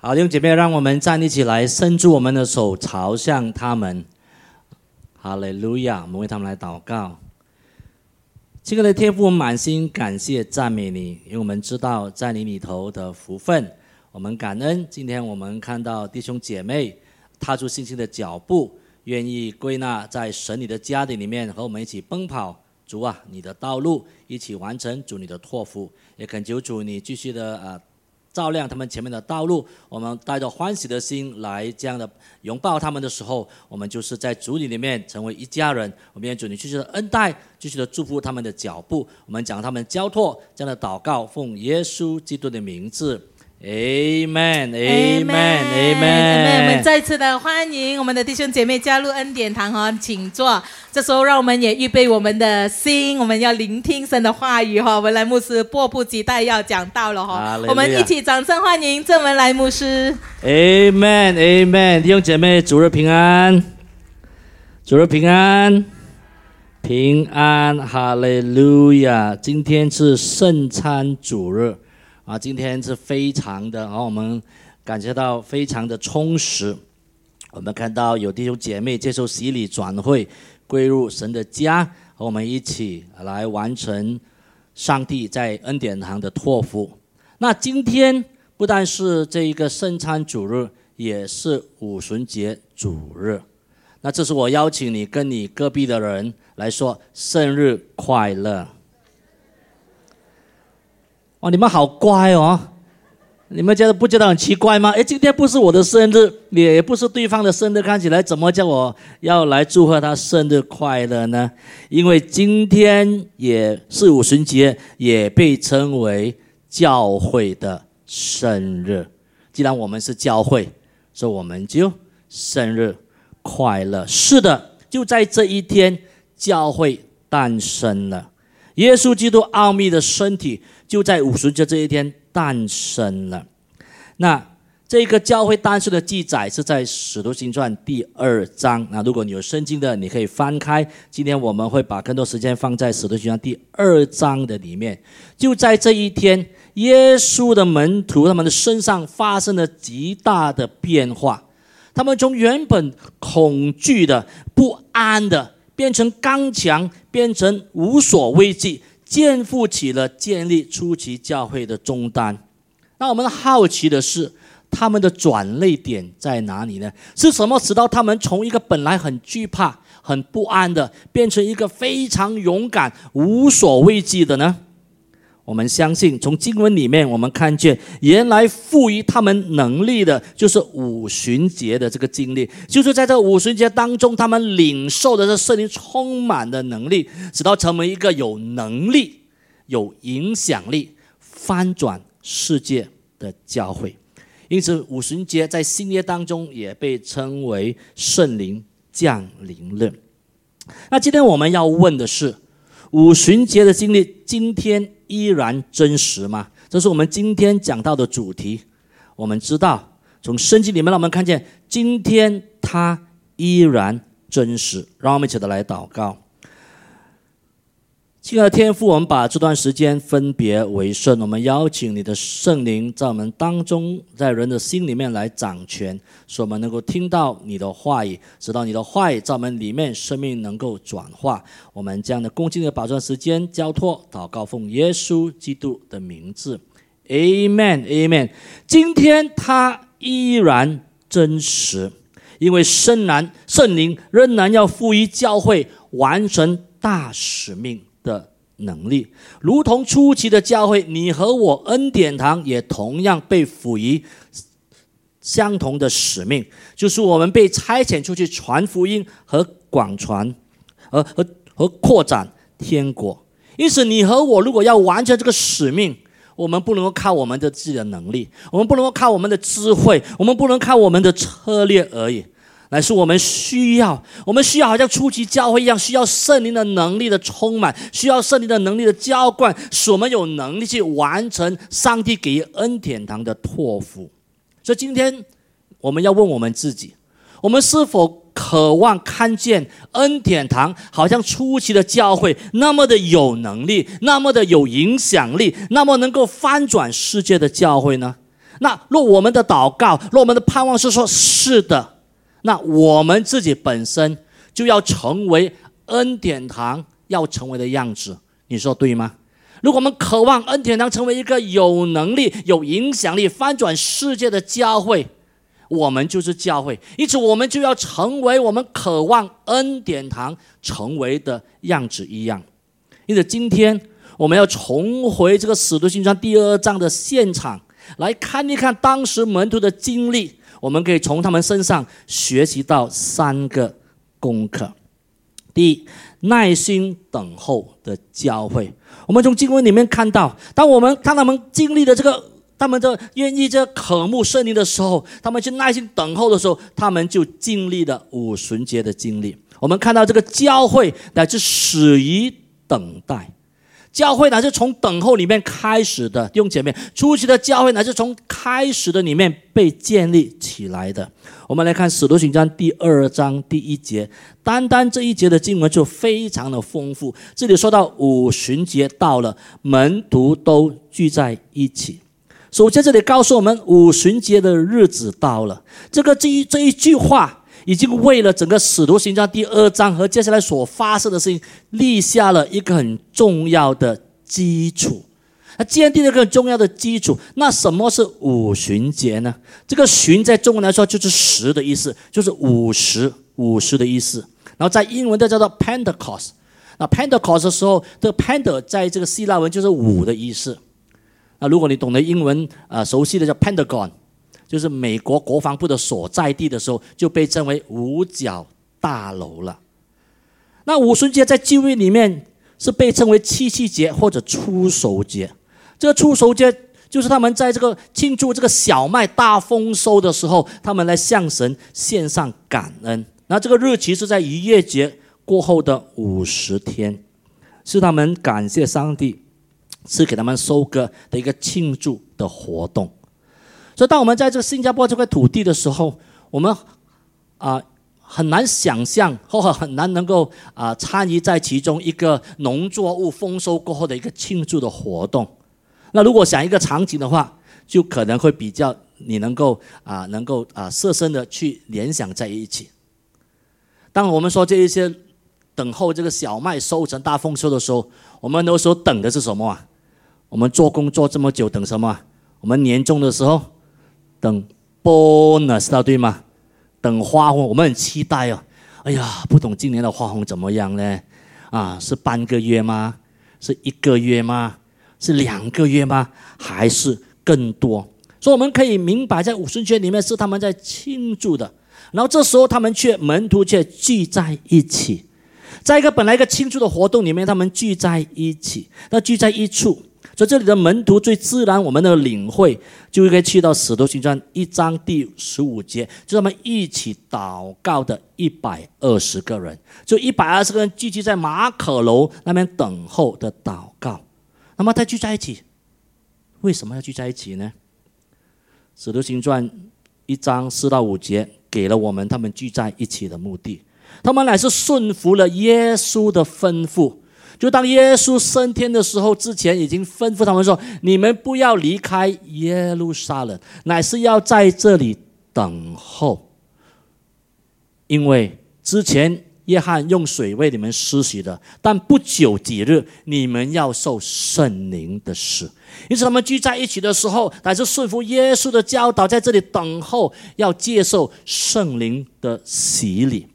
好，弟兄姐妹，让我们站立起来，伸出我们的手，朝向他们。哈利路亚！我们为他们来祷告。亲爱的天父，满心感谢赞美你，因为我们知道在你里头的福分。我们感恩，今天我们看到弟兄姐妹踏出信心的脚步，愿意归纳在神你的家庭里面，和我们一起奔跑。主啊，你的道路一起完成。主你的托付，也恳求主你继续的啊。照亮他们前面的道路，我们带着欢喜的心来这样的拥抱他们的时候，我们就是在主里里面成为一家人。我们愿主你继续的恩待，继续的祝福他们的脚步。我们讲他们交托这样的祷告，奉耶稣基督的名字。Amen，Amen，Amen。我们再次的欢迎我们的弟兄姐妹加入恩典堂哈，请坐。这时候，让我们也预备我们的心，我们要聆听神的话语哈。文莱牧师迫不及待要讲到了哈，我们一起掌声欢迎郑文莱牧师。Amen，Amen，弟兄姐妹，主日平安，主日平安，平安，哈利路亚。今天是圣餐主日。啊，今天是非常的，啊，我们感觉到非常的充实。我们看到有弟兄姐妹接受洗礼转会，归入神的家，和我们一起来完成上帝在恩典堂的托付。那今天不但是这一个圣餐主日，也是五旬节主日。那这是我邀请你跟你隔壁的人来说生日快乐。哇，你们好乖哦！你们觉得不觉得很奇怪吗？哎，今天不是我的生日，也不是对方的生日，看起来怎么叫我要来祝贺他生日快乐呢？因为今天也是五旬节，也被称为教会的生日。既然我们是教会，所以我们就生日快乐。是的，就在这一天，教会诞生了。耶稣基督奥秘的身体就在五旬节这一天诞生了。那这个教会诞生的记载是在《使徒行传》第二章。那如果你有圣经的，你可以翻开。今天我们会把更多时间放在《使徒行传》第二章的里面。就在这一天，耶稣的门徒他们的身上发生了极大的变化，他们从原本恐惧的、不安的。变成刚强，变成无所畏惧，肩负起了建立初期教会的重担。那我们好奇的是，他们的转泪点在哪里呢？是什么使到他们从一个本来很惧怕、很不安的，变成一个非常勇敢、无所畏惧的呢？我们相信，从经文里面，我们看见原来赋予他们能力的，就是五旬节的这个经历，就是在这五旬节当中，他们领受的这圣灵充满的能力，直到成为一个有能力、有影响力、翻转世界的教会。因此，五旬节在新约当中也被称为圣灵降临日。那今天我们要问的是，五旬节的经历，今天。依然真实吗？这是我们今天讲到的主题。我们知道，从圣经里面让我们看见，今天它依然真实。让我们一起的来祷告。亲爱的天父，我们把这段时间分别为圣。我们邀请你的圣灵在我们当中，在人的心里面来掌权，使我们能够听到你的话语，直到你的话语在我们里面生命能够转化。我们这样的恭敬的把这段时间交托祷告，奉耶稣基督的名字，Amen，Amen。今天他依然真实，因为圣男圣灵仍然要赋予教会完成大使命。能力，如同初期的教会，你和我恩典堂也同样被赋予相同的使命，就是我们被差遣出去传福音和广传，和和和扩展天国。因此，你和我如果要完成这个使命，我们不能够靠我们的自己的能力，我们不能够靠我们的智慧，我们不能靠我们的策略而已。乃是我们需要，我们需要好像初期教会一样，需要圣灵的能力的充满，需要圣灵的能力的浇灌，使我们有能力去完成上帝给予恩典堂的托付。所以今天我们要问我们自己：我们是否渴望看见恩典堂好像初期的教会那么的有能力，那么的有影响力，那么能够翻转世界的教会呢？那若我们的祷告，若我们的盼望是说是的，那我们自己本身就要成为恩典堂要成为的样子。你说对吗？如果我们渴望恩典堂成为一个有能力、有影响力、翻转世界的教会，我们就是教会，因此我们就要成为我们渴望恩典堂成为的样子一样。因此，今天我们要重回这个使徒行传第二章的现场，来看一看当时门徒的经历。我们可以从他们身上学习到三个功课：第一，耐心等候的教会。我们从经文里面看到，当我们当他们经历的这个，他们的愿意这渴慕圣灵的时候，他们去耐心等候的时候，他们就经历了五旬节的经历。我们看到这个教会乃至始于等待。教会乃是从等候里面开始的，弟兄姐妹，初期的教会乃是从开始的里面被建立起来的。我们来看《使徒行传》第二章第一节，单单这一节的经文就非常的丰富。这里说到五旬节到了，门徒都聚在一起。首先，这里告诉我们五旬节的日子到了。这个这一这一句话。已经为了整个使徒行传第二章和接下来所发生的事情立下了一个很重要的基础，那建立了一个重要的基础。那什么是五旬节呢？这个“旬”在中文来说就是“十”的意思，就是五十、五十的意思。然后在英文的叫做 Pentecost。那 Pentecost 的时候，这个 Pent 在这个希腊文就是五的意思。那如果你懂得英文，呃，熟悉的叫 Pentagon。就是美国国防部的所在地的时候，就被称为五角大楼了。那五旬节在旧约里面是被称为七夕节或者初熟节。这个初熟节就是他们在这个庆祝这个小麦大丰收的时候，他们来向神献上感恩。那这个日期是在逾越节过后的五十天，是他们感谢上帝赐给他们收割的一个庆祝的活动。所以，当我们在这个新加坡这块土地的时候，我们啊很难想象，或很难能够啊参与在其中一个农作物丰收过后的一个庆祝的活动。那如果想一个场景的话，就可能会比较你能够啊能够啊设身的去联想在一起。当我们说这一些等候这个小麦收成大丰收的时候，我们那时候等的是什么啊？我们做工做这么久，等什么？我们年终的时候。等 bonus 对吗？等花红，我们很期待哦。哎呀，不懂今年的花红怎么样呢？啊，是半个月吗？是一个月吗？是两个月吗？还是更多？所以我们可以明白，在五旬节里面是他们在庆祝的。然后这时候他们却门徒却聚在一起，在一个本来一个庆祝的活动里面，他们聚在一起，那聚在一处。所以这里的门徒最自然，我们的领会就应该去到使徒行传一章第十五节，就他们一起祷告的一百二十个人，就一百二十个人聚集在马可楼那边等候的祷告。那么他聚在一起，为什么要聚在一起呢？使徒行传一章四到五节给了我们他们聚在一起的目的，他们乃是顺服了耶稣的吩咐。就当耶稣升天的时候，之前已经吩咐他们说：“你们不要离开耶路撒冷，乃是要在这里等候，因为之前约翰用水为你们施洗的，但不久几日，你们要受圣灵的事。因此，他们聚在一起的时候，乃是顺服耶稣的教导，在这里等候，要接受圣灵的洗礼。”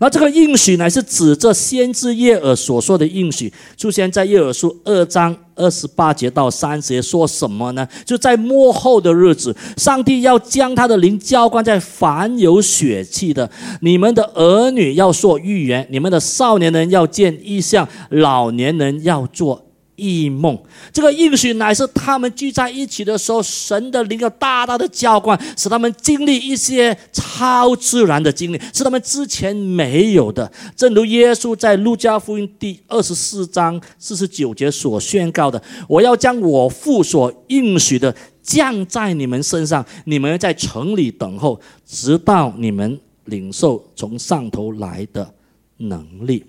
那这个应许呢是指这先知耶尔所说的应许，出现在耶尔书二章二十八节到三十节，说什么呢？就在末后的日子，上帝要将他的灵浇灌在凡有血气的。你们的儿女要说预言，你们的少年人要见异象，老年人要做。异梦，这个应许乃是他们聚在一起的时候，神的灵要大大的浇灌，使他们经历一些超自然的经历，是他们之前没有的。正如耶稣在路加福音第二十四章四十九节所宣告的：“我要将我父所应许的降在你们身上，你们在城里等候，直到你们领受从上头来的能力。”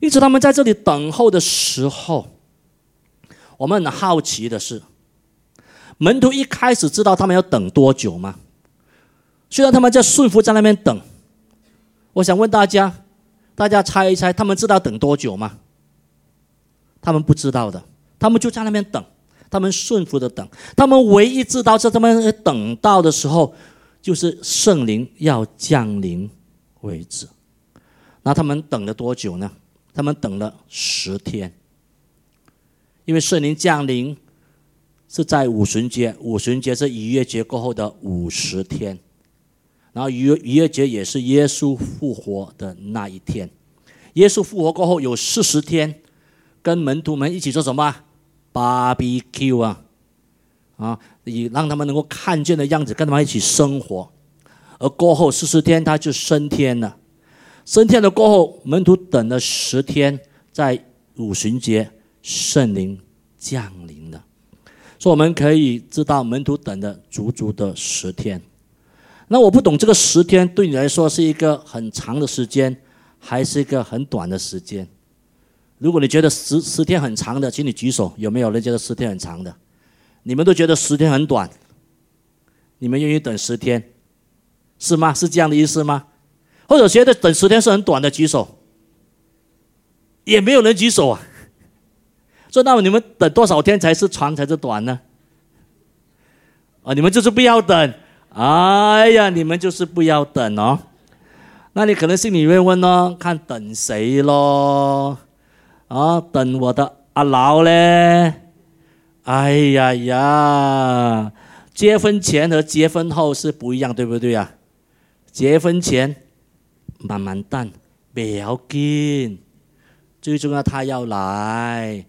因此，他们在这里等候的时候。我们很好奇的是，门徒一开始知道他们要等多久吗？虽然他们在顺服在那边等，我想问大家，大家猜一猜，他们知道等多久吗？他们不知道的，他们就在那边等，他们顺服的等，他们唯一知道在他们等到的时候，就是圣灵要降临为止。那他们等了多久呢？他们等了十天，因为圣灵降临是在五旬节，五旬节是逾越节过后的五十天，然后逾逾越节也是耶稣复活的那一天。耶稣复活过后有四十天，跟门徒们一起做什么？barbecue 啊，啊，以让他们能够看见的样子，跟他们一起生活。而过后四十天，他就升天了。升天了过后，门徒等了十天，在五旬节，圣灵降临了，所以我们可以知道门徒等了足足的十天。那我不懂这个十天对你来说是一个很长的时间，还是一个很短的时间？如果你觉得十十天很长的，请你举手，有没有人觉得十天很长的？你们都觉得十天很短，你们愿意等十天，是吗？是这样的意思吗？或者觉得等十天是很短的，举手。也没有人举手啊。说那你们等多少天才是长才是短呢？啊，你们就是不要等。哎呀，你们就是不要等哦。那你可能心里会问哦，看等谁咯？啊，等我的阿老嘞？哎呀呀，结婚前和结婚后是不一样，对不对呀？结婚前。慢慢等，不要紧。最重要，他要来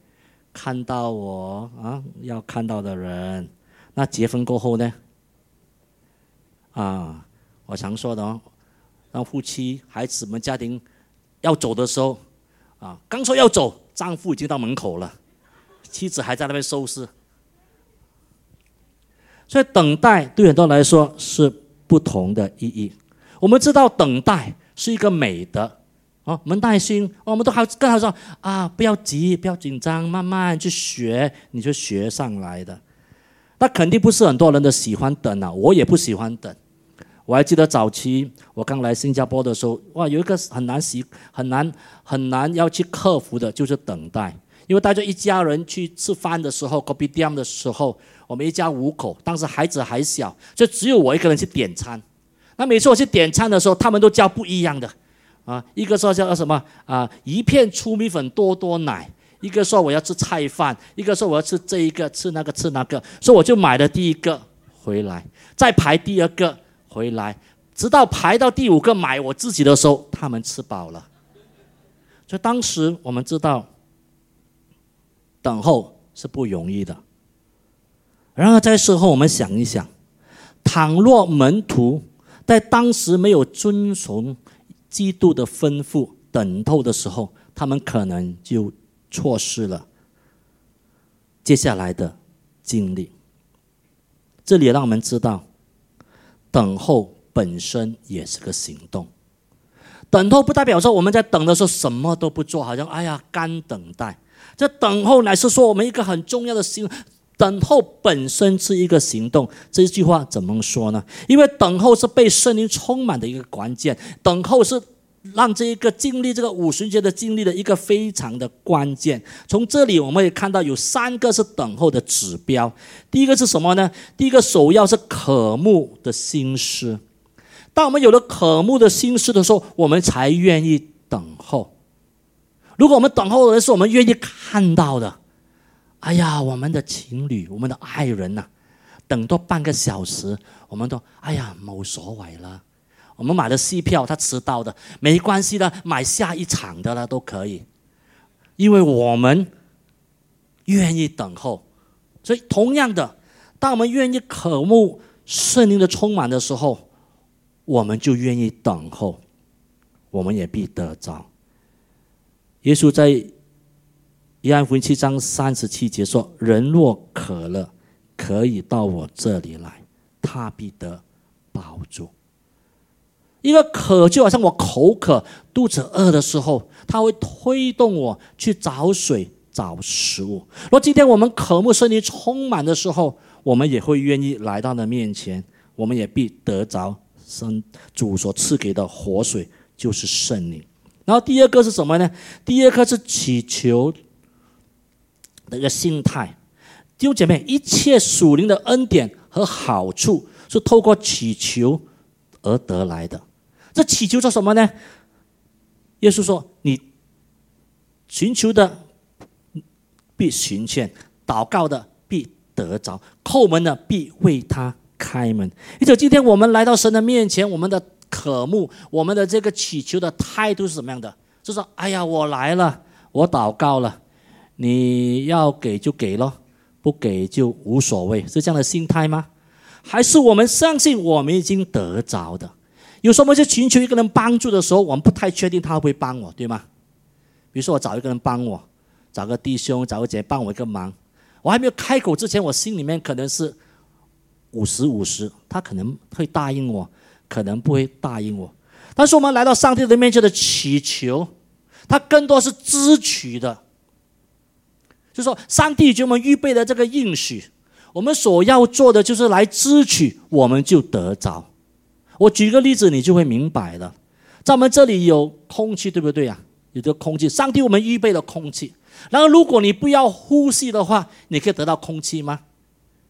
看到我啊，要看到的人。那结婚过后呢？啊，我常说的哦，让夫妻、孩子们、家庭要走的时候，啊，刚说要走，丈夫已经到门口了，妻子还在那边收拾。所以，等待对很多人来说是不同的意义。我们知道，等待。是一个美德，哦，我们耐心，我们都好跟他说啊，不要急，不要紧张，慢慢去学，你就学上来的。那肯定不是很多人的喜欢等啊，我也不喜欢等。我还记得早期我刚来新加坡的时候，哇，有一个很难习、很难、很难要去克服的，就是等待。因为大家一家人去吃饭的时候，Kopi d a m 的时候，我们一家五口，当时孩子还小，就只有我一个人去点餐。那每次我去点餐的时候，他们都叫不一样的，啊，一个说叫什么啊，一片粗米粉多多奶，一个说我要吃菜饭，一个说我要吃这一个吃那个吃那个，所以我就买了第一个回来，再排第二个回来，直到排到第五个买我自己的时候，他们吃饱了。所以当时我们知道，等候是不容易的。然而在事后我们想一想，倘若门徒。在当时没有遵从基督的吩咐等候的时候，他们可能就错失了接下来的经历。这里让我们知道，等候本身也是个行动。等候不代表说我们在等的时候什么都不做，好像哎呀干等待。这等候乃是说我们一个很重要的心。等候本身是一个行动，这句话怎么说呢？因为等候是被圣灵充满的一个关键，等候是让这一个经历这个五旬节的经历的一个非常的关键。从这里我们也看到有三个是等候的指标。第一个是什么呢？第一个首要是渴慕的心思。当我们有了渴慕的心思的时候，我们才愿意等候。如果我们等候的人是我们愿意看到的。哎呀，我们的情侣，我们的爱人呐，等多半个小时，我们都哎呀冇所谓了。我们买了戏票，他迟到的没关系的，买下一场的了都可以，因为我们愿意等候。所以同样的，当我们愿意渴慕圣灵的充满的时候，我们就愿意等候，我们也必得着。耶稣在。约翰福音七章三十七节说：“人若渴了，可以到我这里来，他必得饱足。”一个渴就好像我口渴、肚子饿的时候，他会推动我去找水、找食物。若今天我们渴慕圣灵充满的时候，我们也会愿意来到的面前，我们也必得着生主所赐给的活水，就是圣灵。然后第二个是什么呢？第二个是祈求的一个心态。弟兄姐妹，一切属灵的恩典和好处是透过祈求而得来的。这祈求做什么呢？耶稣说：“你寻求的必寻见，祷告的必得着，叩门的必为他开门。”而且今天我们来到神的面前，我们的渴慕，我们的这个祈求的态度是什么样的？就说：“哎呀，我来了，我祷告了，你要给就给咯。”不给就无所谓，是这样的心态吗？还是我们相信我们已经得着的？有时候我们去寻求一个人帮助的时候，我们不太确定他会不会帮我，对吗？比如说我找一个人帮我，找个弟兄、找个姐帮我一个忙，我还没有开口之前，我心里面可能是五十五十，他可能会答应我，可能不会答应我。但是我们来到上帝的面前的祈求，他更多是支取的。就说上帝给我们预备的这个应许，我们所要做的就是来支取，我们就得着。我举个例子，你就会明白了。在我们这里有空气，对不对呀？有这个空气，上帝我们预备了空气。然后如果你不要呼吸的话，你可以得到空气吗？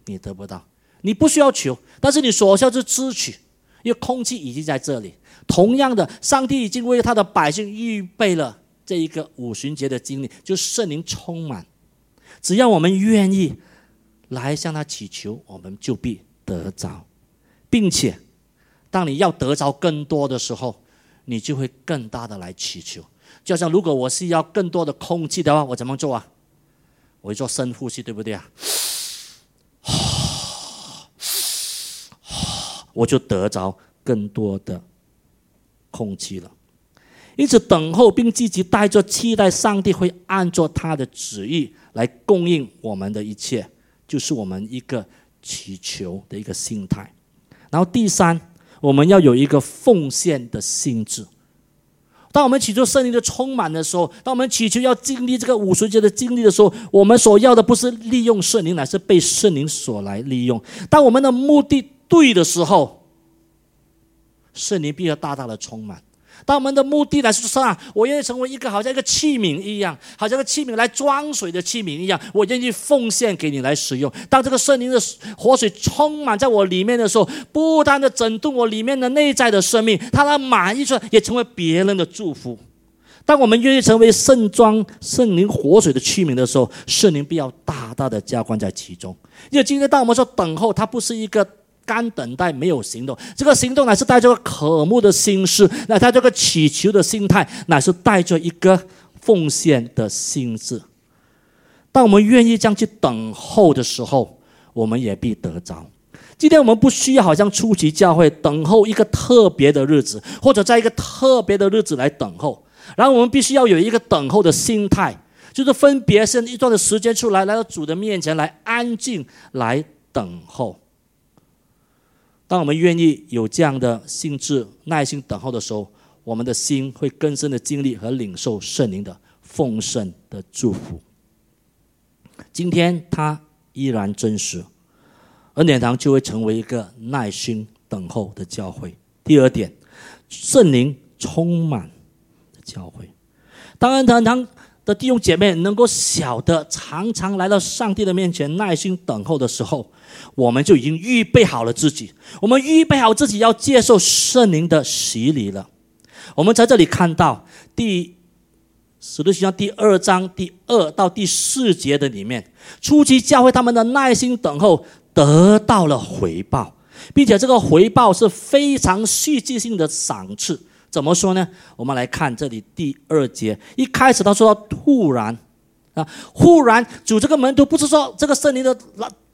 你得不到。你不需要求，但是你所需要是支取，因为空气已经在这里。同样的，上帝已经为他的百姓预备了这一个五旬节的经历，就圣灵充满。只要我们愿意来向他祈求，我们就必得着，并且，当你要得着更多的时候，你就会更大的来祈求。就像如果我是要更多的空气的话，我怎么做啊？我做深呼吸，对不对啊？我就得着更多的空气了。因此，等候并积极带着期待，上帝会按照他的旨意。来供应我们的一切，就是我们一个祈求的一个心态。然后第三，我们要有一个奉献的心智。当我们祈求圣灵的充满的时候，当我们祈求要经历这个五十节的经历的时候，我们所要的不是利用圣灵，乃是被圣灵所来利用。当我们的目的对的时候，圣灵必要大大的充满。当我们的目的来说啊，我愿意成为一个好像一个器皿一样，好像个器皿来装水的器皿一样，我愿意奉献给你来使用。当这个圣灵的活水充满在我里面的时候，不断的整顿我里面的内在的生命，它的满溢出来，也成为别人的祝福。当我们愿意成为圣装圣灵活水的器皿的时候，圣灵必要大大的加冠在其中。因为今天当我们说等候，它不是一个。干等待没有行动，这个行动乃是带着渴慕的心思，那他这个祈求的心态，乃是带着一个奉献的心智。当我们愿意这样去等候的时候，我们也必得着。今天我们不需要好像初期教会等候一个特别的日子，或者在一个特别的日子来等候，然后我们必须要有一个等候的心态，就是分别是一段的时间出来，来到主的面前来安静来等候。当我们愿意有这样的性质、耐心等候的时候，我们的心会更深的经历和领受圣灵的丰盛的祝福。今天它依然真实，恩典堂就会成为一个耐心等候的教会。第二点，圣灵充满的教会。当恩典堂的弟兄姐妹能够晓得常常来到上帝的面前耐心等候的时候。我们就已经预备好了自己，我们预备好自己要接受圣灵的洗礼了。我们在这里看到第使徒行传第二章第二到第四节的里面，初期教会他们的耐心等候得到了回报，并且这个回报是非常戏剧性的赏赐。怎么说呢？我们来看这里第二节，一开始他说突然啊，忽然主这个门徒不是说这个圣灵的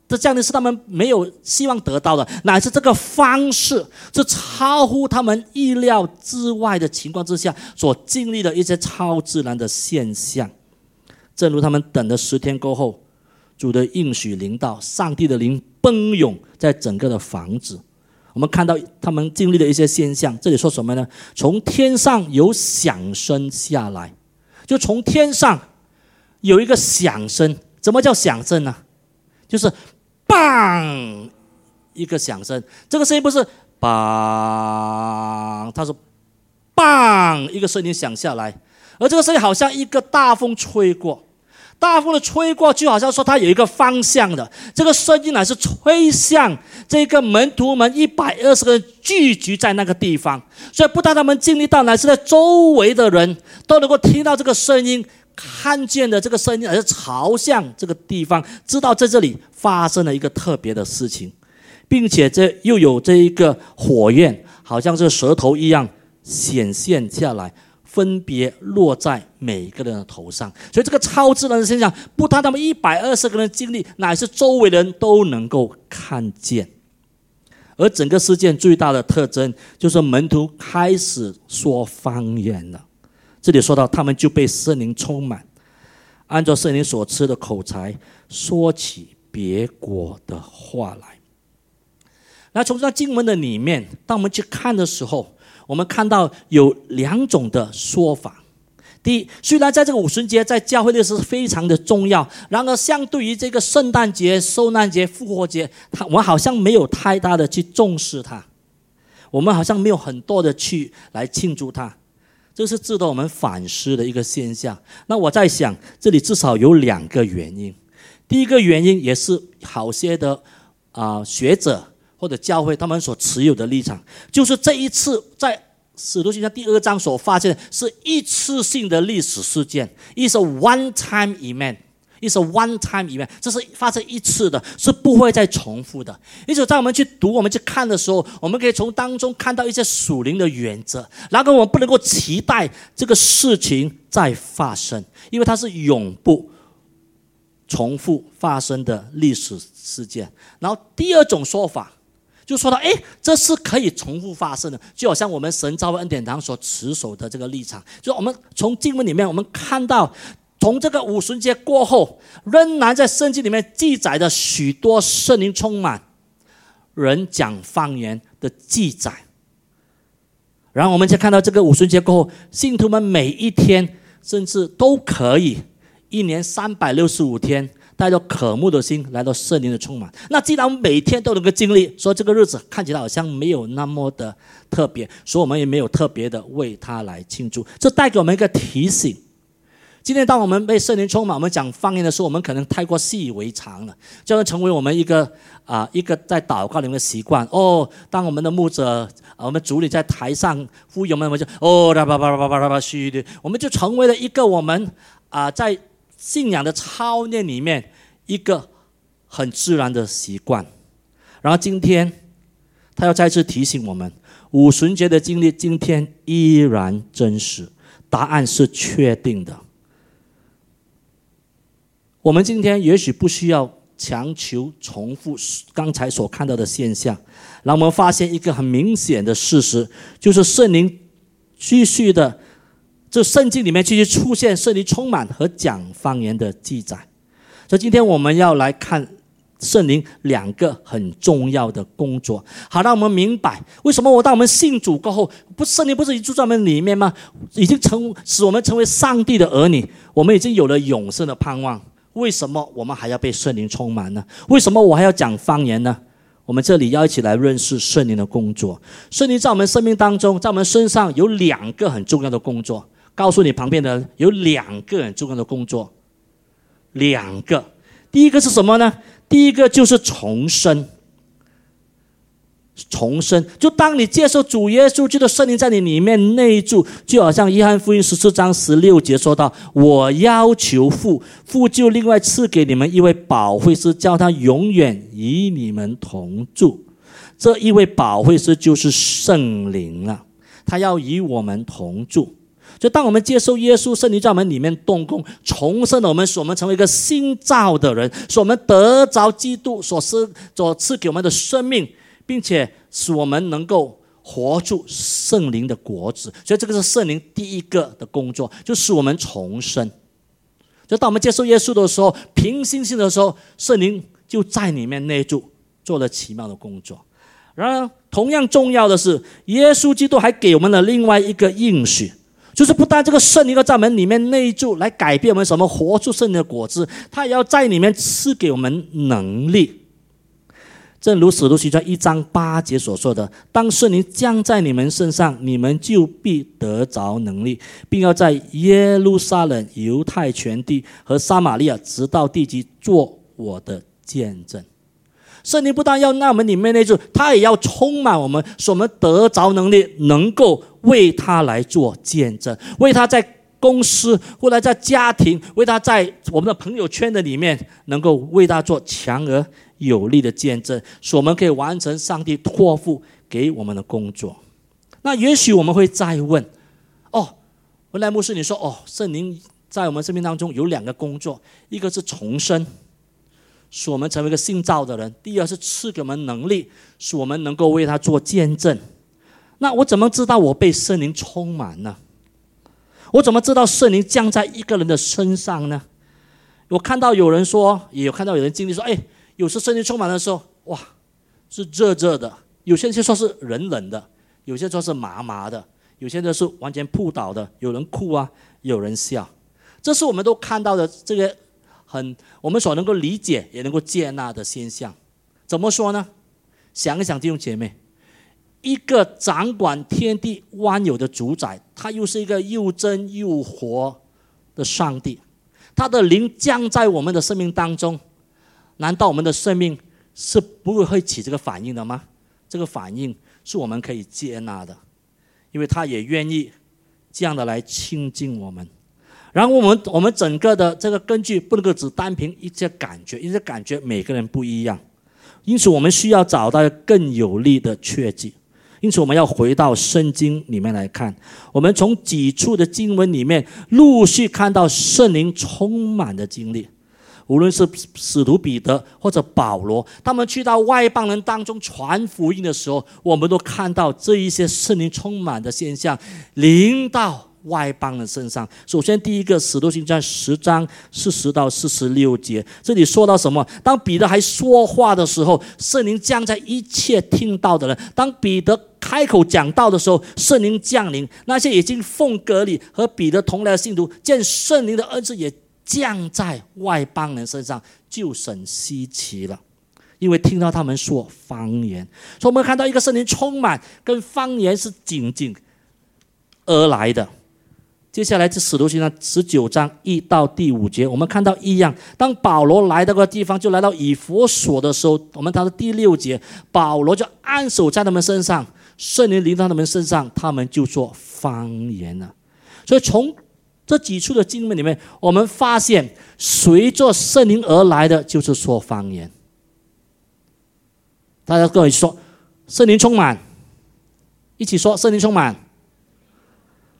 这降临是他们没有希望得到的，乃是这个方式是超乎他们意料之外的情况之下所经历的一些超自然的现象。正如他们等了十天过后，主的应许临到，上帝的灵奔涌在整个的房子。我们看到他们经历的一些现象。这里说什么呢？从天上有响声下来，就从天上有一个响声。怎么叫响声呢？就是。砰一个响声，这个声音不是砰，它是砰一个声音响下来，而这个声音好像一个大风吹过。大风的吹过，就好像说它有一个方向的。这个声音呢是吹向这个门徒们一百二十个人聚集在那个地方，所以不但他们经历到，乃是在周围的人都能够听到这个声音，看见的这个声音，而是朝向这个地方，知道在这里发生了一个特别的事情，并且这又有这一个火焰，好像是舌头一样显现下来。分别落在每个人的头上，所以这个超自然的现象，不单他们一百二十个人经历，乃是周围的人都能够看见。而整个事件最大的特征，就是门徒开始说方言了。这里说到，他们就被圣灵充满，按照圣灵所赐的口才，说起别国的话来。那从这经文的里面，当我们去看的时候，我们看到有两种的说法。第一，虽然在这个五旬节在教会历史非常的重要，然而相对于这个圣诞节、受难节、复活节，它我好像没有太大的去重视它，我们好像没有很多的去来庆祝它，这是值得我们反思的一个现象。那我在想，这里至少有两个原因。第一个原因也是好些的啊学者。或者教会他们所持有的立场，就是这一次在使徒行传第二章所发现的是一次性的历史事件，is a one-time event，is a one-time event，这是发生一次的，是不会再重复的。因此，在我们去读、我们去看的时候，我们可以从当中看到一些属灵的原则。然后，我们不能够期待这个事情再发生，因为它是永不重复发生的历史事件。然后，第二种说法。就说到，哎，这是可以重复发生的，就好像我们神召恩典堂所持守的这个立场，就我们从经文里面，我们看到，从这个五旬节过后，仍然在圣经里面记载着许多圣灵充满人讲方言的记载。然后我们再看到这个五旬节过后，信徒们每一天甚至都可以一年三百六十五天。带着渴慕的心来到圣灵的充满。那既然我们每天都能够经历，说这个日子看起来好像没有那么的特别，所以我们也没有特别的为他来庆祝。这带给我们一个提醒：今天当我们被圣灵充满，我们讲方言的时候，我们可能太过习以为常了，就会成为我们一个啊一个在祷告里面的习惯。哦，当我们的牧者啊，我们主理在台上呼吁我们，我们就哦叭叭叭叭叭叭叭嘘的，我们就成为了一个我们啊在。信仰的操练里面，一个很自然的习惯。然后今天，他要再次提醒我们，五旬节的经历今天依然真实，答案是确定的。我们今天也许不需要强求重复刚才所看到的现象，让我们发现一个很明显的事实，就是圣灵继续的。这圣经里面继续出现圣灵充满和讲方言的记载，所以今天我们要来看圣灵两个很重要的工作，好让我们明白为什么我当我们信主过后，不圣灵不是已经住在我们里面吗？已经成使我们成为上帝的儿女，我们已经有了永生的盼望。为什么我们还要被圣灵充满呢？为什么我还要讲方言呢？我们这里要一起来认识圣灵的工作。圣灵在我们生命当中，在我们身上有两个很重要的工作。告诉你旁边的人有两个很重要的工作，两个，第一个是什么呢？第一个就是重生，重生。就当你接受主耶稣基督圣灵在你里面内住，就好像约翰福音十四章十六节说到：“我要求父，父就另外赐给你们一位保惠师，叫他永远与你们同住。这一位保惠师就是圣灵了，他要与我们同住。”就当我们接受耶稣圣灵在我们里面动工，重生了我们，使我们成为一个新造的人，使我们得着基督所赐所赐给我们的生命，并且使我们能够活出圣灵的果子。所以这个是圣灵第一个的工作，就使我们重生。就当我们接受耶稣的时候，凭信心的时候，圣灵就在里面内住，做了奇妙的工作。然而，同样重要的是，耶稣基督还给我们了另外一个应许。就是不但这个圣灵要在门里面内住，来改变我们什么，活出圣灵的果子，他也要在里面赐给我们能力。正如使徒行传一章八节所说的：“当圣灵降在你们身上，你们就必得着能力，并要在耶路撒冷、犹太全地和撒玛利亚，直到地极，做我的见证。”圣灵不但要那我们里面内住，他也要充满我们，使我们得着能力，能够为他来做见证，为他在公司，或者在家庭，为他在我们的朋友圈的里面，能够为他做强而有力的见证，使我们可以完成上帝托付给我们的工作。那也许我们会再问：哦，文莱牧师，你说哦，圣灵在我们生命当中有两个工作，一个是重生。使我们成为一个信造的人。第二是赐给我们能力，使我们能够为他做见证。那我怎么知道我被圣灵充满呢？我怎么知道圣灵降在一个人的身上呢？我看到有人说，也有看到有人经历说，哎，有时圣灵充满的时候，哇，是热热的；有些人就说是冷冷的；有些说是麻麻的；有些人是完全扑倒的。有人哭啊，有人笑，这是我们都看到的这个。很，我们所能够理解也能够接纳的现象，怎么说呢？想一想，弟兄姐妹，一个掌管天地万有的主宰，他又是一个又真又活的上帝，他的灵降在我们的生命当中，难道我们的生命是不会起这个反应的吗？这个反应是我们可以接纳的，因为他也愿意这样的来亲近我们。然后我们我们整个的这个根据不能够只单凭一些感觉，一些感觉每个人不一样，因此我们需要找到更有力的确据。因此我们要回到圣经里面来看，我们从几处的经文里面陆续看到圣灵充满的经历，无论是使徒彼得或者保罗，他们去到外邦人当中传福音的时候，我们都看到这一些圣灵充满的现象临到。外邦人身上，首先第一个，使徒行传十章四十到四十六节，这里说到什么？当彼得还说话的时候，圣灵降在一切听到的人；当彼得开口讲道的时候，圣灵降临。那些已经奉隔离和彼得同来的信徒，见圣灵的恩赐也降在外邦人身上，就甚稀奇了，因为听到他们说方言。所以我们看到一个圣灵充满，跟方言是紧紧而来的。接下来是使徒行传十九章一到第五节，我们看到一样。当保罗来到个地方，就来到以佛所的时候，我们看到第六节，保罗就按手在他们身上，圣灵临到他们身上，他们就说方言了。所以从这几处的经文里面，我们发现，随着圣灵而来的就是说方言。大家跟我说，圣灵充满，一起说圣灵充满，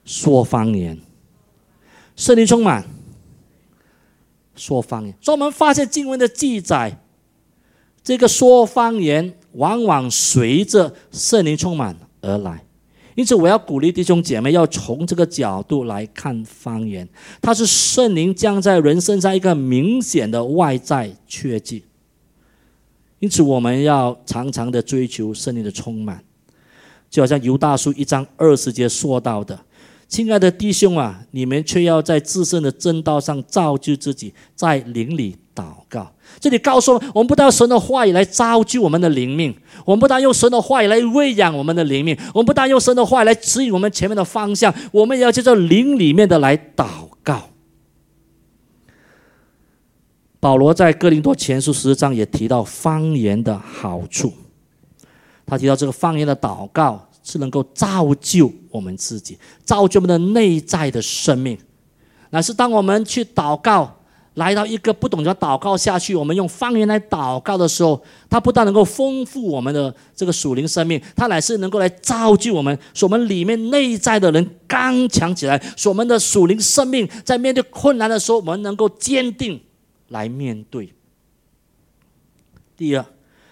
说方言。圣灵充满，说方言。所以我们发现经文的记载，这个说方言往往随着圣灵充满而来。因此，我要鼓励弟兄姐妹要从这个角度来看方言，它是圣灵降在人身上一个明显的外在确据。因此，我们要常常的追求圣灵的充满，就好像犹大书一章二十节说到的。亲爱的弟兄啊，你们却要在自身的正道上造就自己，在灵里祷告。这里告诉我们，我们不但用神的话语来造就我们的灵命，我们不但用神的话语来喂养我们的灵命，我们不但用神的话语来指引我们前面的方向，我们也要借着灵里面的来祷告。保罗在哥林多前书十章也提到方言的好处，他提到这个方言的祷告。是能够造就我们自己，造就我们的内在的生命。乃是当我们去祷告，来到一个不懂得祷告下去，我们用方言来祷告的时候，它不但能够丰富我们的这个属灵生命，它乃是能够来造就我们，使我们里面内在的人刚强起来，使我们的属灵生命在面对困难的时候，我们能够坚定来面对。第二。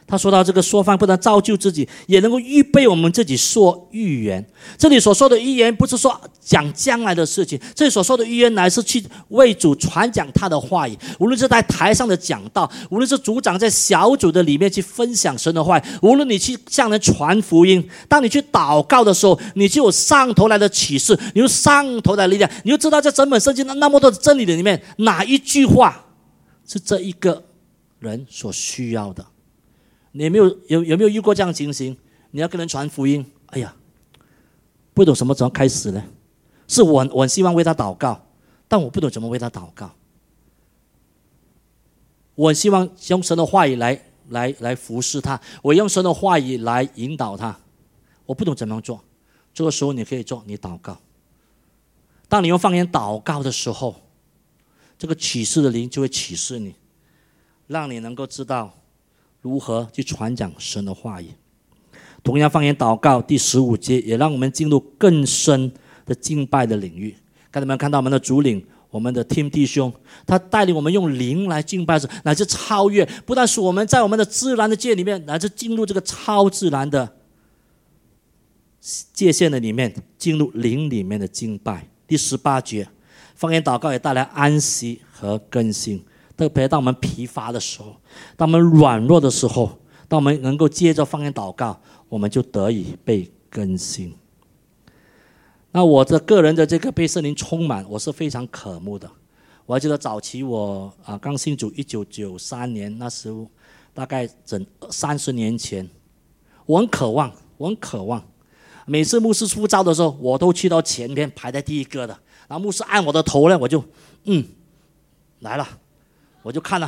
他说到这个说方不但造就自己，也能够预备我们自己说预言。这里所说的预言，不是说讲将来的事情，这里所说的预言，乃是去为主传讲他的话语。无论是在台上的讲道，无论是组长在小组的里面去分享神的话语，无论你去向人传福音，当你去祷告的时候，你就有上头来的启示，你有上头的力量，你就知道在整本圣经的那么多的真理的里面，哪一句话是这一个人所需要的。你有没有有有没有遇过这样情形？你要跟人传福音，哎呀，不懂什么时候开始呢？是我我希望为他祷告，但我不懂怎么为他祷告。我希望用神的话语来来来服侍他，我用神的话语来引导他，我不懂怎么做。这个时候你可以做，你祷告。当你用方言祷告的时候，这个启示的灵就会启示你，让你能够知道如何去传讲神的话语。同样，方言祷告第十五节也让我们进入更深的敬拜的领域。看到没有看到我们的主领。我们的天弟兄，他带领我们用灵来敬拜，乃至超越，不但是我们在我们的自然的界里面，乃至进入这个超自然的界限的里面，进入灵里面的敬拜。第十八节，方言祷告也带来安息和更新。特别当我们疲乏的时候，当我们软弱的时候，当我们能够接着方言祷告，我们就得以被更新。那我的个人的这个被圣灵充满，我是非常渴慕的。我还记得早期我啊刚信主，一九九三年那时候，大概整三十年前，我很渴望，我很渴望。每次牧师出招的时候，我都去到前边排在第一个的。然后牧师按我的头呢，我就嗯来了，我就看了，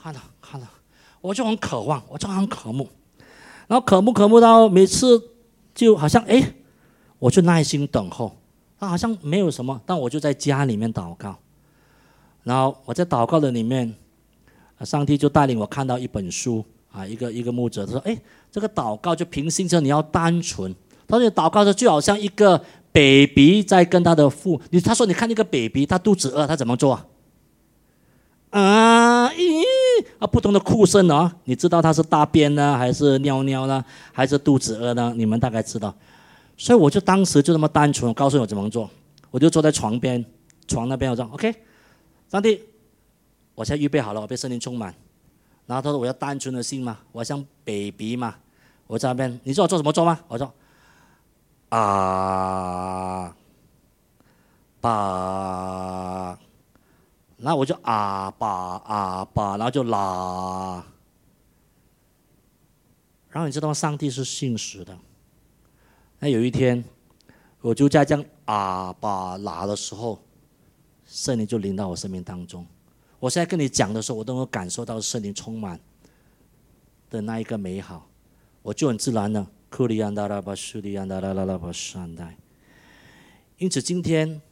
看了看了，我就很渴望，我就很渴慕。然后渴慕渴慕到每次就好像哎。我就耐心等候，他好像没有什么，但我就在家里面祷告。然后我在祷告的里面，上帝就带领我看到一本书啊，一个一个牧者他说：“哎，这个祷告就凭心着你要单纯。”他说：“祷告的就好像一个 baby 在跟他的父，你他说你看那个 baby，他肚子饿，他怎么做？啊，啊咦啊，不同的哭声啊，你知道他是大便呢，还是尿尿呢，还是肚子饿呢？你们大概知道。”所以我就当时就这么单纯，告诉我怎么做，我就坐在床边，床那边我说：“OK，上帝，我现在预备好了，我被圣灵充满。”然后他说：“我要单纯的心嘛，我像 baby 嘛。”我在那边，你知道我做什么做吗？我说：“啊，吧。”然后我就啊吧啊吧，然后就啦。然后你知道吗？上帝是信实的。那有一天，我就在这样啊吧拉的时候，圣灵就临到我生命当中。我现在跟你讲的时候，我都能感受到圣灵充满的那一个美好，我就很自然的库里安达拉巴苏里安达拉拉拉巴善待。因此今天，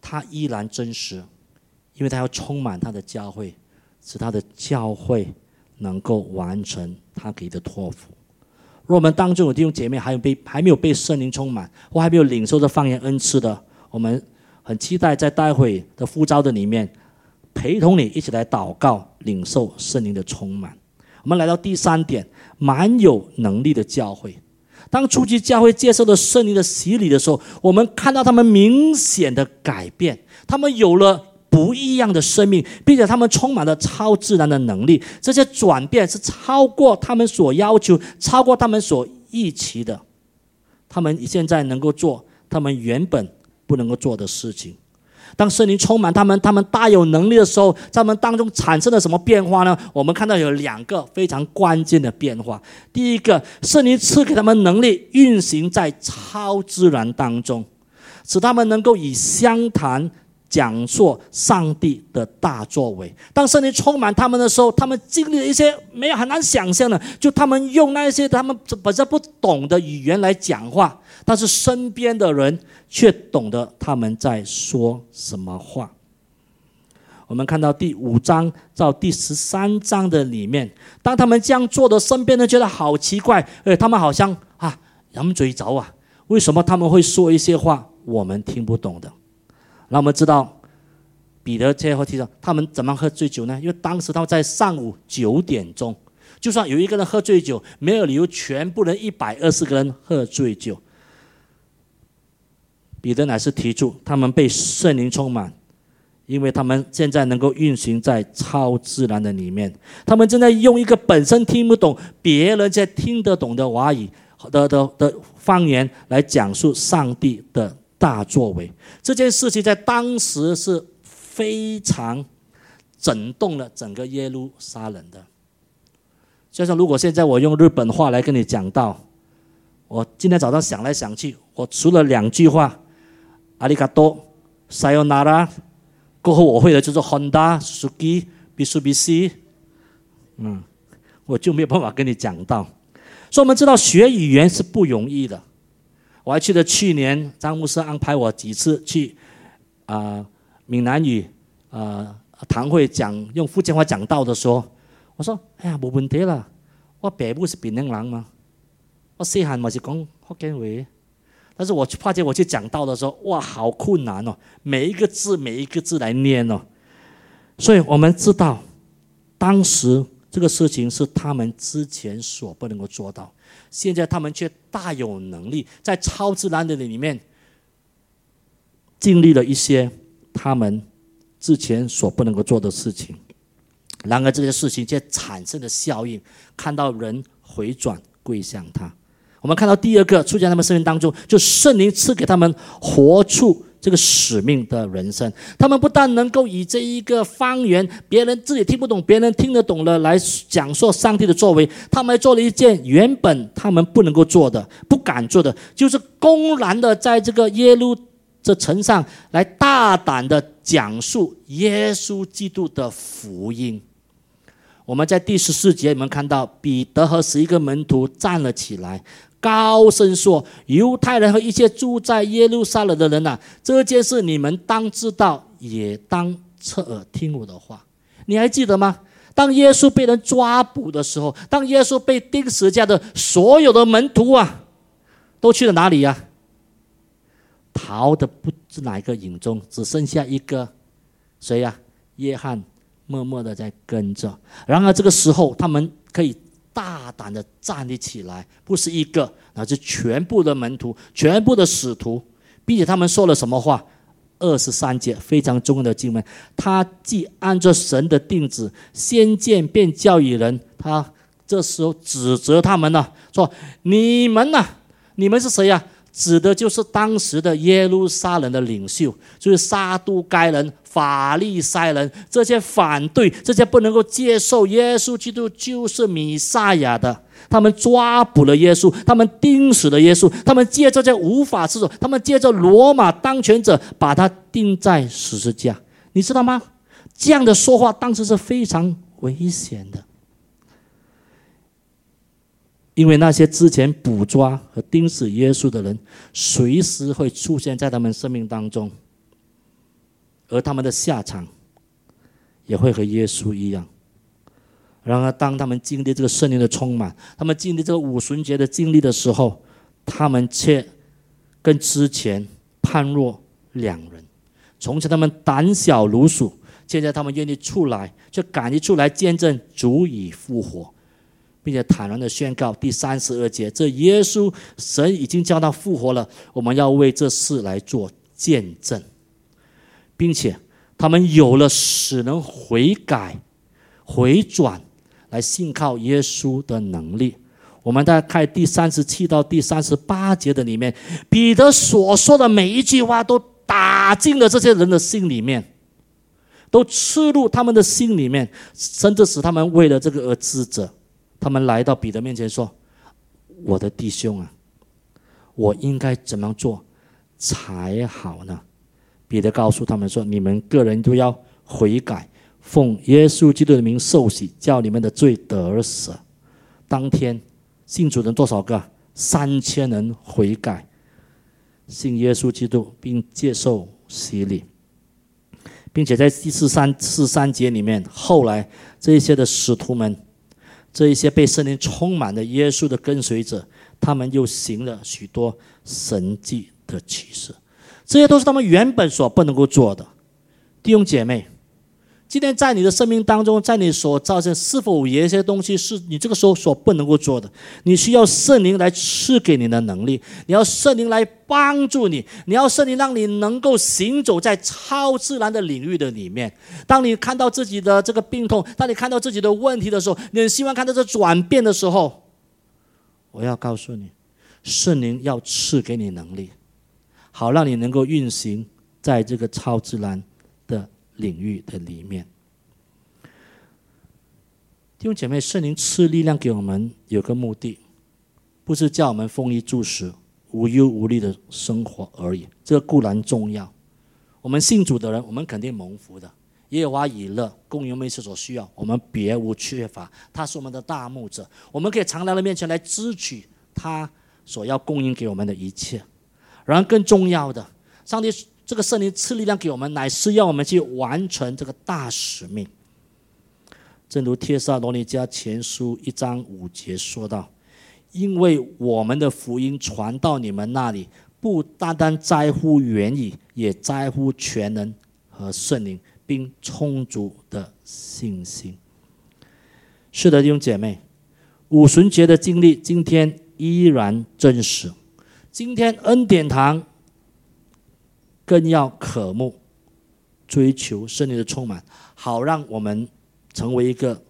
他依然真实，因为他要充满他的教会，使他的教会能够完成他给的托付。若我们当中有弟兄姐妹还有被还没有被圣灵充满，或还没有领受这方言恩赐的，我们很期待在待会的呼召的里面，陪同你一起来祷告，领受圣灵的充满。我们来到第三点，蛮有能力的教会。当初级教会接受了圣灵的洗礼的时候，我们看到他们明显的改变，他们有了。不一样的生命，并且他们充满了超自然的能力。这些转变是超过他们所要求、超过他们所预期的。他们现在能够做他们原本不能够做的事情。当圣灵充满他们，他们大有能力的时候，在他们当中产生了什么变化呢？我们看到有两个非常关键的变化。第一个，圣灵赐给他们能力，运行在超自然当中，使他们能够以相谈。讲述上帝的大作为。当圣灵充满他们的时候，他们经历了一些没有很难想象的，就他们用那一些他们本身不懂的语言来讲话，但是身边的人却懂得他们在说什么话。我们看到第五章到第十三章的里面，当他们这样做的，身边人觉得好奇怪，哎，他们好像啊羊嘴着啊，为什么他们会说一些话我们听不懂的？那我们知道，彼得最后提到他们怎么喝醉酒呢？因为当时他们在上午九点钟，就算有一个人喝醉酒，没有理由全部人一百二十个人喝醉酒。彼得乃是提出他们被圣灵充满，因为他们现在能够运行在超自然的里面，他们正在用一个本身听不懂、别人在听得懂的话语的的的方言来讲述上帝的。大作为这件事情，在当时是非常震动了整个耶路撒冷的。就像如果现在我用日本话来跟你讲到，我今天早上想来想去，我除了两句话，阿里嘎多、塞尤纳拉，过后我会的就是 Honda、Suki、bisu bisi 嗯，我就没有办法跟你讲到。所以我们知道学语言是不容易的。我还记得去年张牧师安排我几次去啊闽南语啊堂会讲用福建话讲道的时候，我说：“哎呀，冇问题啦，我北部是闽南人嘛，我细汉嘛是讲福建话。但是我发现我去讲道的时候，哇，好困难哦，每一个字每一个字来念哦。所以我们知道，当时这个事情是他们之前所不能够做到。”现在他们却大有能力，在超自然的里面经历了一些他们之前所不能够做的事情。然而这些事情却产生的效应，看到人回转跪向他。我们看到第二个出现在他们生命当中，就圣灵赐给他们活出。这个使命的人生，他们不但能够以这一个方言，别人自己听不懂，别人听得懂了来讲述上帝的作为，他们还做了一件原本他们不能够做的、不敢做的，就是公然的在这个耶路这城上来大胆的讲述耶稣基督的福音。我们在第十四节，你们看到彼得和十一个门徒站了起来。高声说：“犹太人和一切住在耶路撒冷的人呐，这件事你们当知道，也当侧耳听我的话。你还记得吗？当耶稣被人抓捕的时候，当耶稣被钉死架的所有的门徒啊，都去了哪里呀？逃的不知哪一个影中，只剩下一个谁呀？约翰默默的在跟着。然而这个时候，他们可以。”大胆的站立起来，不是一个，乃是全部的门徒，全部的使徒，并且他们说了什么话？二十三节非常重要的经文，他既按照神的定旨，先见便教育人，他这时候指责他们呢，说你们呐，你们是谁呀？指的就是当时的耶路撒冷的领袖，就是撒都该人、法利赛人这些反对、这些不能够接受耶稣基督就是弥赛亚的，他们抓捕了耶稣，他们钉死了耶稣，他们借着这无法之手，他们借着罗马当权者把他钉在十字架，你知道吗？这样的说话当时是非常危险的。因为那些之前捕抓和钉死耶稣的人，随时会出现在他们生命当中，而他们的下场也会和耶稣一样。然而，当他们经历这个圣灵的充满，他们经历这个五旬节的经历的时候，他们却跟之前判若两人。从前他们胆小如鼠，现在他们愿意出来，就敢于出来见证主已复活。并且坦然的宣告第三十二节：这耶稣神已经叫他复活了，我们要为这事来做见证，并且他们有了使能悔改、回转来信靠耶稣的能力。我们再看第三十七到第三十八节的里面，彼得所说的每一句话都打进了这些人的心里面，都刺入他们的心里面，甚至使他们为了这个而自责。他们来到彼得面前说：“我的弟兄啊，我应该怎么做才好呢？”彼得告诉他们说：“你们个人都要悔改，奉耶稣基督的名受洗，叫你们的罪得赦。”当天信主人多少个？三千人悔改，信耶稣基督，并接受洗礼，并且在第四三四三节里面，后来这一些的使徒们。这一些被圣灵充满的耶稣的跟随者，他们又行了许多神迹的启示，这些都是他们原本所不能够做的。弟兄姐妹。今天在你的生命当中，在你所造成，是否有一些东西是你这个时候所不能够做的？你需要圣灵来赐给你的能力，你要圣灵来帮助你，你要圣灵让你能够行走在超自然的领域的里面。当你看到自己的这个病痛，当你看到自己的问题的时候，你希望看到这转变的时候，我要告诉你，圣灵要赐给你能力，好让你能够运行在这个超自然的。领域的里面，弟兄姐妹，圣灵赐力量给我们，有个目的，不是叫我们丰衣足食、无忧无虑的生活而已。这固然重要，我们信主的人，我们肯定蒙福的。耶和华以乐，供应我们一切所需要，我们别无缺乏。他是我们的大牧者，我们可以常来到面前来支取他所要供应给我们的一切。然后更重要的，上帝这个圣灵赐力量给我们，乃是要我们去完成这个大使命。正如帖撒罗尼迦前书一章五节说道：“因为我们的福音传到你们那里，不单单在乎原意，也在乎全能和圣灵，并充足的信心。”是的，弟兄姐妹，五旬节的经历今天依然真实。今天恩典堂更要渴慕追求圣灵的充满，好让我们。成为一个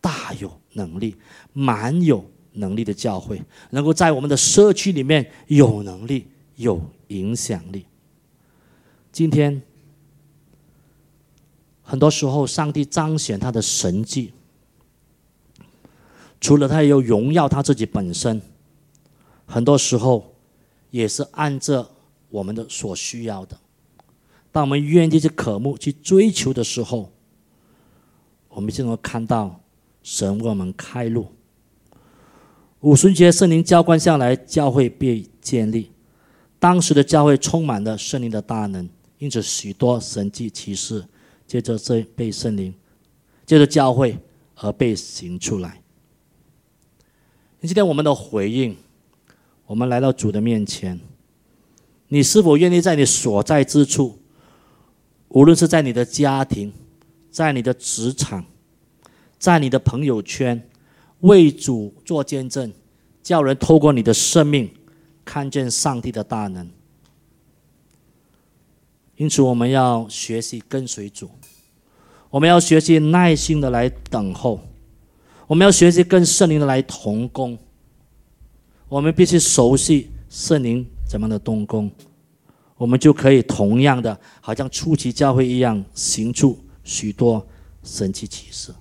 大有能力、蛮有能力的教会，能够在我们的社区里面有能力、有影响力。今天，很多时候，上帝彰显他的神迹，除了他有荣耀他自己本身，很多时候也是按着我们的所需要的。当我们愿意去渴慕、去追求的时候，我们就能看到神为我们开路。五旬节圣灵浇灌下来，教会被建立。当时的教会充满了圣灵的大能，因此许多神迹奇事接着这被圣灵，接着教会而被行出来。今天我们的回应，我们来到主的面前，你是否愿意在你所在之处，无论是在你的家庭？在你的职场，在你的朋友圈，为主做见证，叫人透过你的生命看见上帝的大能。因此，我们要学习跟随主，我们要学习耐心的来等候，我们要学习跟圣灵的来同工。我们必须熟悉圣灵怎么的动工，我们就可以同样的，好像初期教会一样行出。许多神奇启示，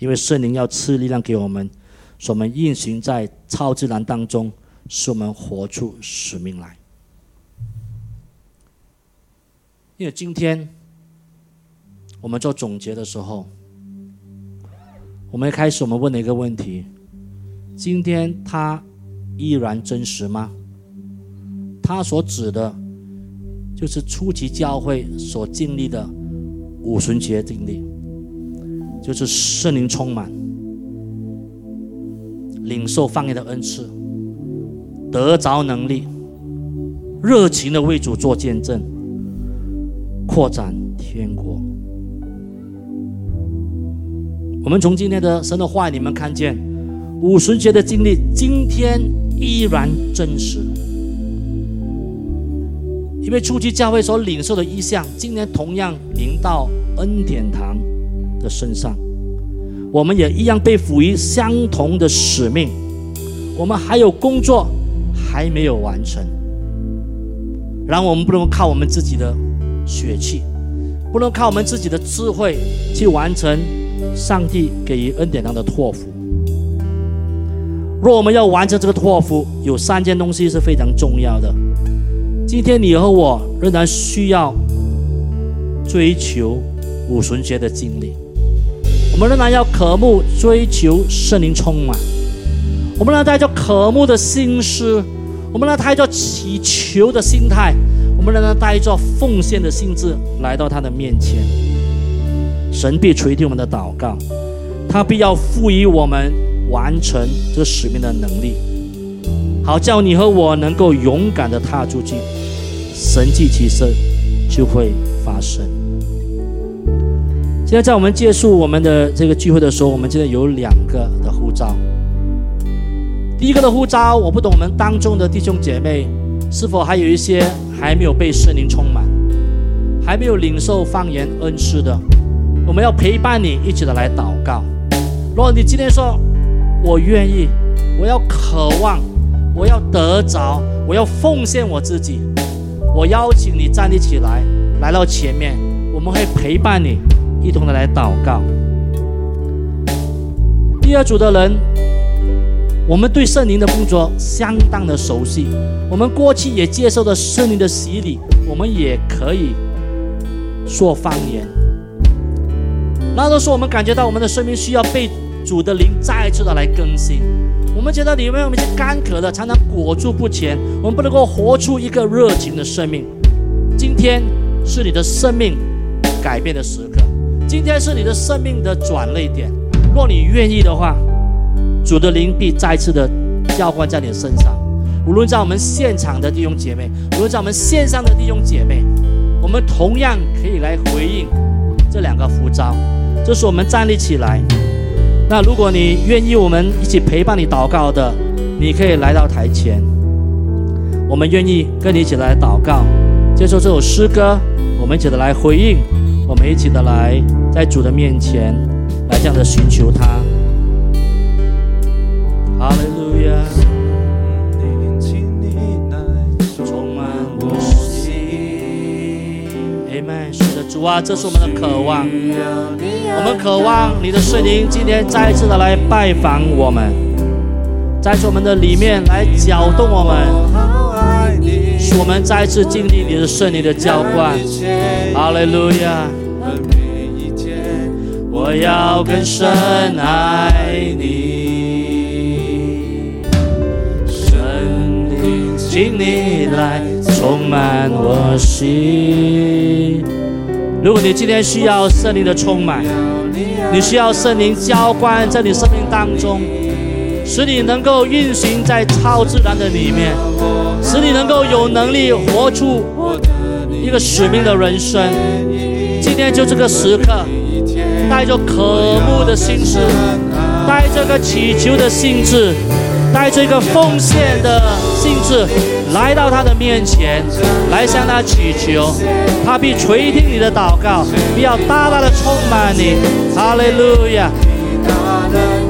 因为圣灵要赐力量给我们，使我们运行在超自然当中，使我们活出使命来。因为今天我们做总结的时候，我们一开始我们问了一个问题：今天他依然真实吗？他所指的，就是初期教会所经历的。五旬节经历，就是圣灵充满，领受方言的恩赐，得着能力，热情的为主做见证，扩展天国。我们从今天的神的话里面看见，五旬节的经历今天依然真实。因为初期教会所领受的意象，今年同样临到恩典堂的身上，我们也一样被赋予相同的使命。我们还有工作还没有完成，然后我们不能靠我们自己的血气，不能靠我们自己的智慧去完成上帝给予恩典堂的托付。若我们要完成这个托付，有三件东西是非常重要的。今天你和我仍然需要追求五旬节的经历，我们仍然要渴慕追求圣灵充满，我们仍然带着渴慕的心思，我们仍然带着祈求的心态，我们仍然带着奉献的心智来到他的面前。神必垂听我们的祷告，他必要赋予我们完成这个使命的能力。好叫你和我能够勇敢的踏出去，神迹奇事就会发生。现在在我们结束我们的这个聚会的时候，我们今天有两个的呼召。第一个的呼召，我不懂我们当中的弟兄姐妹是否还有一些还没有被圣灵充满，还没有领受方言恩赐的，我们要陪伴你一起的来祷告。如果你今天说，我愿意，我要渴望。我要得着，我要奉献我自己。我邀请你站立起来，来到前面，我们会陪伴你，一同的来祷告。第二组的人，我们对圣灵的工作相当的熟悉，我们过去也接受了圣灵的洗礼，我们也可以说方言。那都是我们感觉到我们的生命需要被主的灵再次的来更新。我们觉得里面有一些干渴的，常常裹住不前，我们不能够活出一个热情的生命。今天是你的生命改变的时刻，今天是你的生命的转泪点。若你愿意的话，主的灵必再次的浇灌在你的身上。无论在我们现场的弟兄姐妹，无论在我们线上的弟兄姐妹，我们同样可以来回应这两个呼召。这是我们站立起来。那如果你愿意，我们一起陪伴你祷告的，你可以来到台前。我们愿意跟你一起来祷告，接受这首诗歌，我们一起的来回应，我们一起的来在主的面前。来这样的寻求他，哈利路亚，阿门。是的，主啊，这是我们的渴望，我们渴望你的圣灵今天再一次的来拜访我们，在我们的里面来搅动我们，使我们再次经历你的圣灵的浇灌。哈利路亚。我要更深爱你，神灵，请你来充满我心。如果你今天需要圣灵的充满，你需要圣灵浇灌在你生命当中，使你能够运行在超自然的里面，使你能够有能力活出一个使命的人生。今天就这个时刻。带着渴慕的心思，带着个祈求的心智，带着一个奉献的心智，来到他的面前，来向他祈求，他必垂听你的祷告，必要大大的充满你。哈利路亚！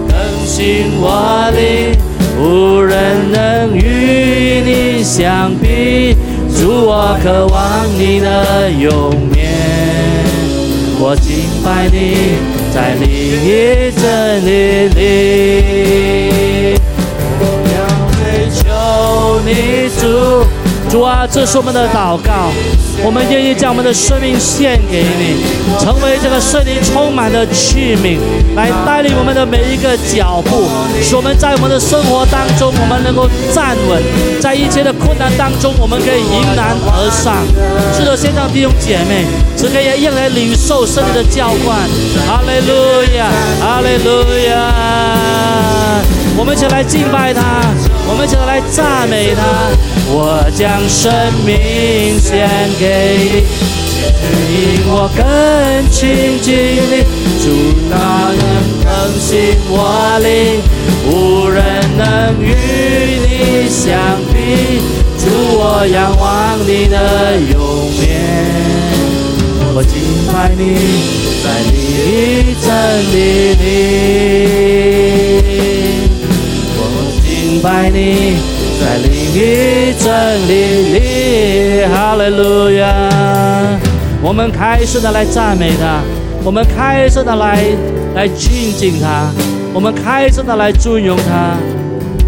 更新我灵，无人能与你相比，主我渴望你的永眠。我敬拜你，在另一真理里，你主。主啊，这是我们的祷告，我们愿意将我们的生命献给你，成为这个圣灵充满的器皿，来带领我们的每一个脚步，使我们在我们的生活当中，我们能够站稳，在一切的困难当中，我们可以迎难而上。是的，现场弟兄姐妹，只可以一来领受圣灵的浇灌。哈利路亚，哈利路亚。我们一起来敬拜他，我们一起来赞美他。我将生命献给你，指引我更亲近你。主那能更新我灵，无人能与你相比。主我仰望你的永眠，我敬拜你，在你真理里，我敬拜你。在另一真理里，哈利路亚！我们开始的来赞美他，我们开始的来来敬敬他，我们开始的来尊荣他，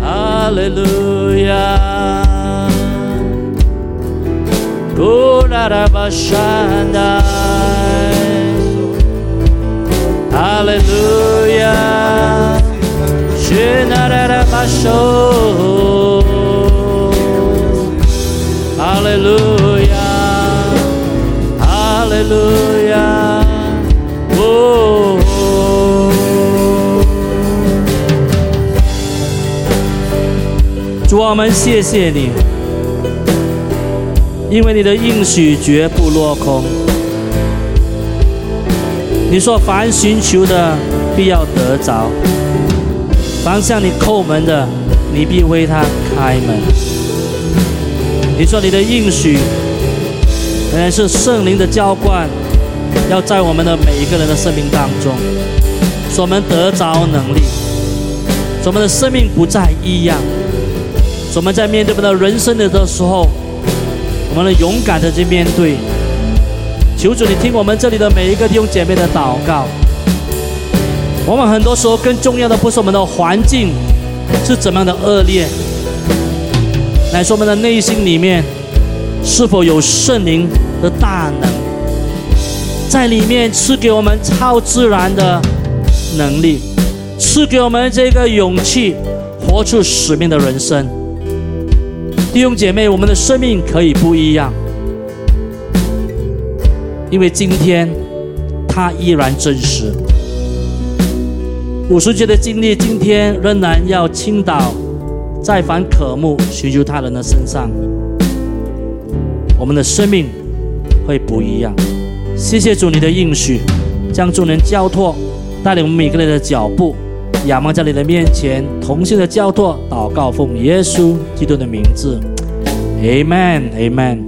哈利路亚！古哈利路亚！去那拉拉巴手。哈利路亚，哈利路亚，哦。主我们谢谢你，因为你的应许绝不落空。你说凡寻求的，必要得着；凡向你叩门的，你必为他开门。你说你的应许，原来是圣灵的浇灌，要在我们的每一个人的生命当中，使我们得着能力，使我们的生命不再一样，使我们在面对我们的人生的的时候，我们能勇敢的去面对。求主，你听我们这里的每一个弟兄姐妹的祷告，我们很多时候更重要的不是我们的环境是怎么样的恶劣，乃是我们的内心里面是否有圣灵的大能，在里面赐给我们超自然的能力，赐给我们这个勇气，活出使命的人生。弟兄姐妹，我们的生命可以不一样，因为今天它依然真实。五十节的经历，今天仍然要倾倒在凡渴慕寻求他人的身上，我们的生命会不一样。谢谢主，你的应许，将众人交托，带领我们每个人的脚步，仰望在你的面前，同心的交托，祷告奉耶稣基督的名字，Amen，Amen。